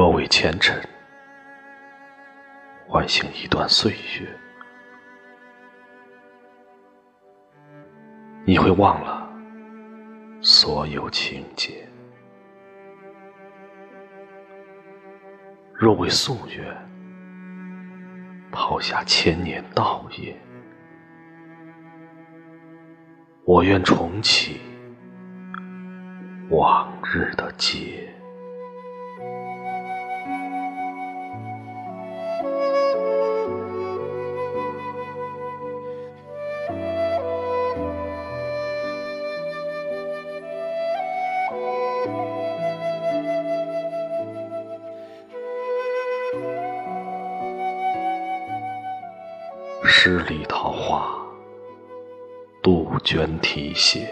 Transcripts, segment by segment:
若为前尘唤醒一段岁月，你会忘了所有情节；若为夙愿抛下千年道业，我愿重启往日的劫。十里桃花，杜鹃啼血。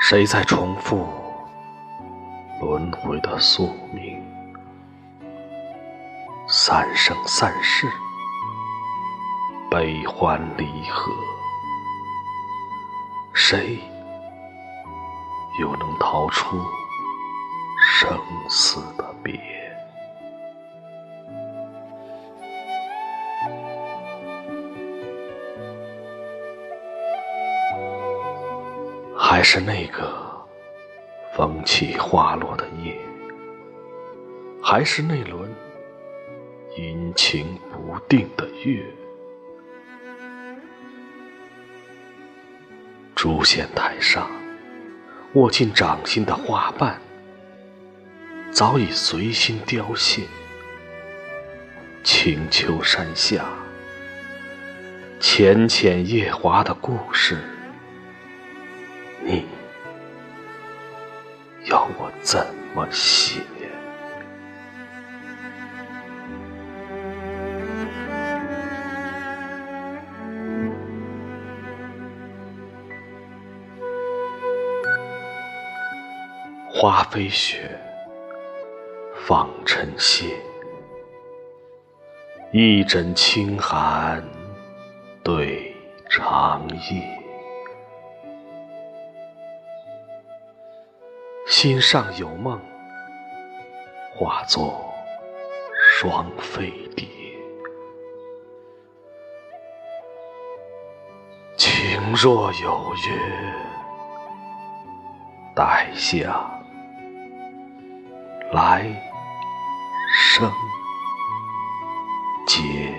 谁在重复轮回的宿命？三生三世，悲欢离合，谁又能逃出生死还是那个风起花落的夜，还是那轮阴晴不定的月。诛仙台上，握进掌心的花瓣，早已随心凋谢。青丘山下，浅浅夜华的故事。要我怎么写？花飞雪，放尘屑，一枕清寒对长夜。心上有梦，化作双飞蝶。情若有约，待下来生结。